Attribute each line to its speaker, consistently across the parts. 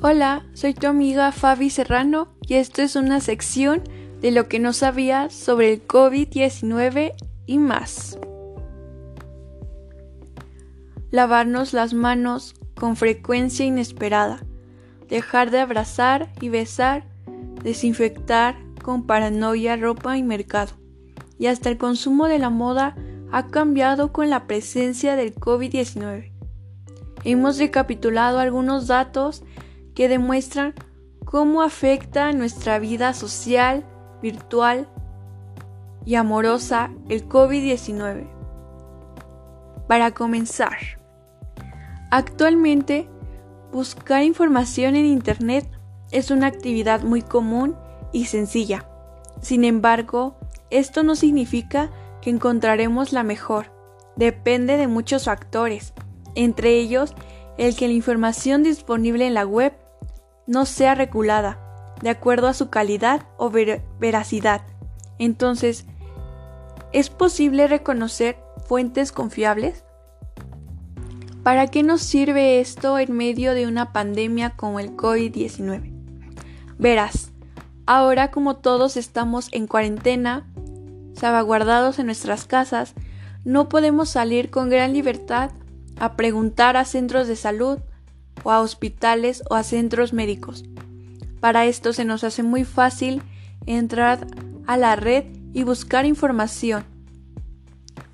Speaker 1: Hola, soy tu amiga Fabi Serrano y esto es una sección de lo que no sabías sobre el COVID-19 y más. Lavarnos las manos con frecuencia inesperada, dejar de abrazar y besar, desinfectar con paranoia ropa y mercado. Y hasta el consumo de la moda ha cambiado con la presencia del COVID-19. Hemos recapitulado algunos datos que demuestran cómo afecta nuestra vida social, virtual y amorosa el COVID-19. Para comenzar, actualmente buscar información en Internet es una actividad muy común y sencilla. Sin embargo, esto no significa que encontraremos la mejor. Depende de muchos factores, entre ellos el que la información disponible en la web no sea regulada, de acuerdo a su calidad o veracidad. Entonces, ¿es posible reconocer fuentes confiables? ¿Para qué nos sirve esto en medio de una pandemia como el COVID-19? Verás, ahora como todos estamos en cuarentena, salvaguardados en nuestras casas, no podemos salir con gran libertad a preguntar a centros de salud o a hospitales o a centros médicos. Para esto se nos hace muy fácil entrar a la red y buscar información.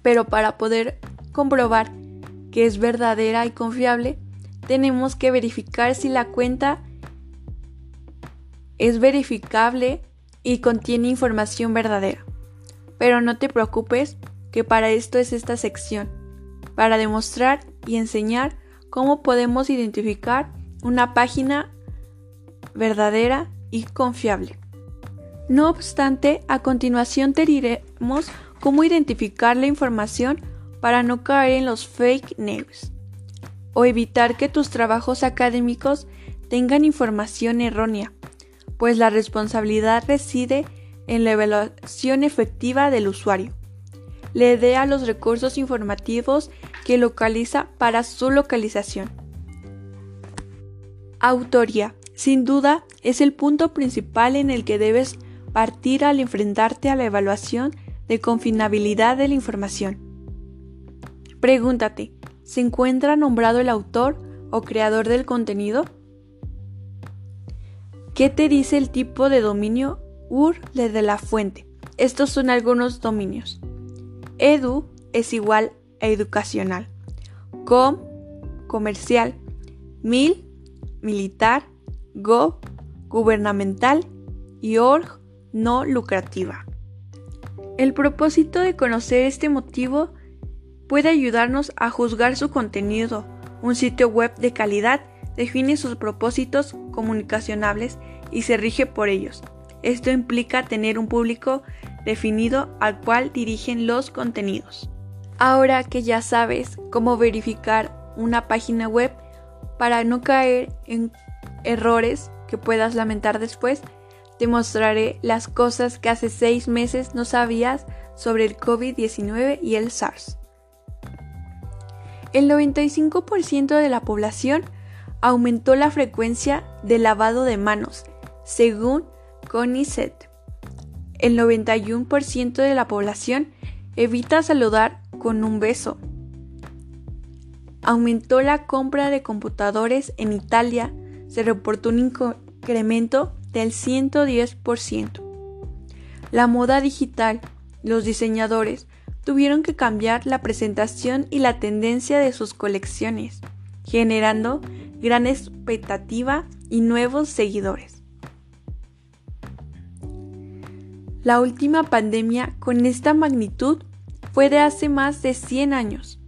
Speaker 1: Pero para poder comprobar que es verdadera y confiable, tenemos que verificar si la cuenta es verificable y contiene información verdadera. Pero no te preocupes, que para esto es esta sección, para demostrar y enseñar cómo podemos identificar una página verdadera y confiable. No obstante, a continuación te diremos cómo identificar la información para no caer en los fake news o evitar que tus trabajos académicos tengan información errónea, pues la responsabilidad reside en la evaluación efectiva del usuario le dé a los recursos informativos que localiza para su localización. Autoría. Sin duda, es el punto principal en el que debes partir al enfrentarte a la evaluación de confinabilidad de la información. Pregúntate, ¿se encuentra nombrado el autor o creador del contenido? ¿Qué te dice el tipo de dominio URL de la fuente? Estos son algunos dominios. Edu es igual educacional. Com, comercial. Mil, militar. Gov, gubernamental. Y org, no lucrativa. El propósito de conocer este motivo puede ayudarnos a juzgar su contenido. Un sitio web de calidad define sus propósitos comunicacionables y se rige por ellos. Esto implica tener un público definido al cual dirigen los contenidos. Ahora que ya sabes cómo verificar una página web para no caer en errores que puedas lamentar después, te mostraré las cosas que hace seis meses no sabías sobre el COVID-19 y el SARS. El 95% de la población aumentó la frecuencia de lavado de manos, según CONICET el 91% de la población evita saludar con un beso. Aumentó la compra de computadores en Italia, se reportó un incremento del 110%. La moda digital, los diseñadores tuvieron que cambiar la presentación y la tendencia de sus colecciones, generando gran expectativa y nuevos seguidores. La última pandemia con esta magnitud fue de hace más de 100 años.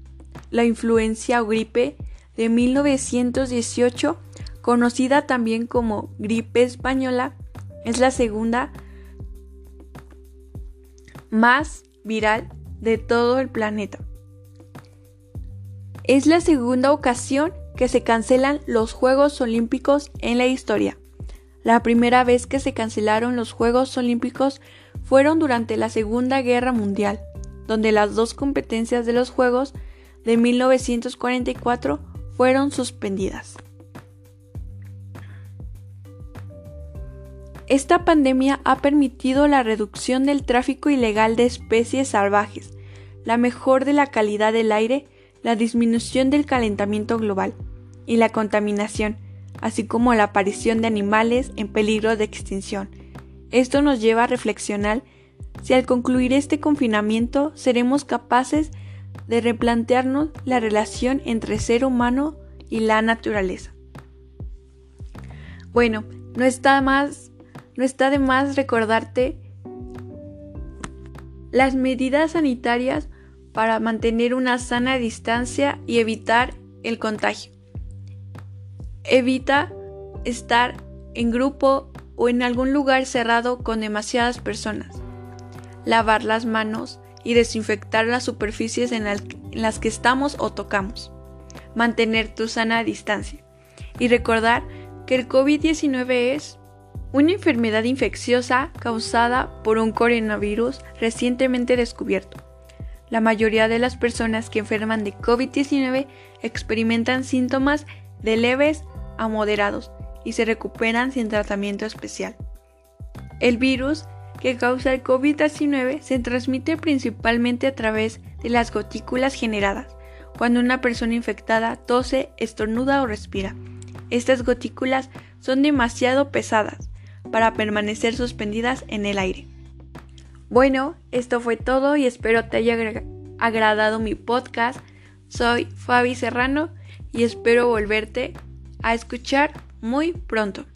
Speaker 1: La influencia o gripe de 1918, conocida también como gripe española, es la segunda más viral de todo el planeta. Es la segunda ocasión que se cancelan los Juegos Olímpicos en la historia. La primera vez que se cancelaron los Juegos Olímpicos fueron durante la Segunda Guerra Mundial, donde las dos competencias de los Juegos de 1944 fueron suspendidas. Esta pandemia ha permitido la reducción del tráfico ilegal de especies salvajes, la mejor de la calidad del aire, la disminución del calentamiento global y la contaminación, así como la aparición de animales en peligro de extinción. Esto nos lleva a reflexionar si al concluir este confinamiento seremos capaces de replantearnos la relación entre ser humano y la naturaleza. Bueno, no está más no está de más recordarte las medidas sanitarias para mantener una sana distancia y evitar el contagio. Evita estar en grupo o en algún lugar cerrado con demasiadas personas. Lavar las manos y desinfectar las superficies en, las que estamos o tocamos. Mantener tu sana distancia. Y recordar que el COVID-19 es una enfermedad infecciosa causada por un coronavirus recientemente descubierto. La mayoría de las personas que enferman de COVID-19 experimentan síntomas de leves a moderados y se recuperan sin tratamiento especial. El virus que causa el COVID-19 se transmite principalmente a través de las gotículas generadas cuando una persona infectada tose, estornuda o respira. Estas gotículas son demasiado pesadas para permanecer suspendidas en el aire. Bueno, esto fue todo y espero te haya agradado mi podcast. Soy Fabi Serrano y espero volverte a escuchar muy pronto.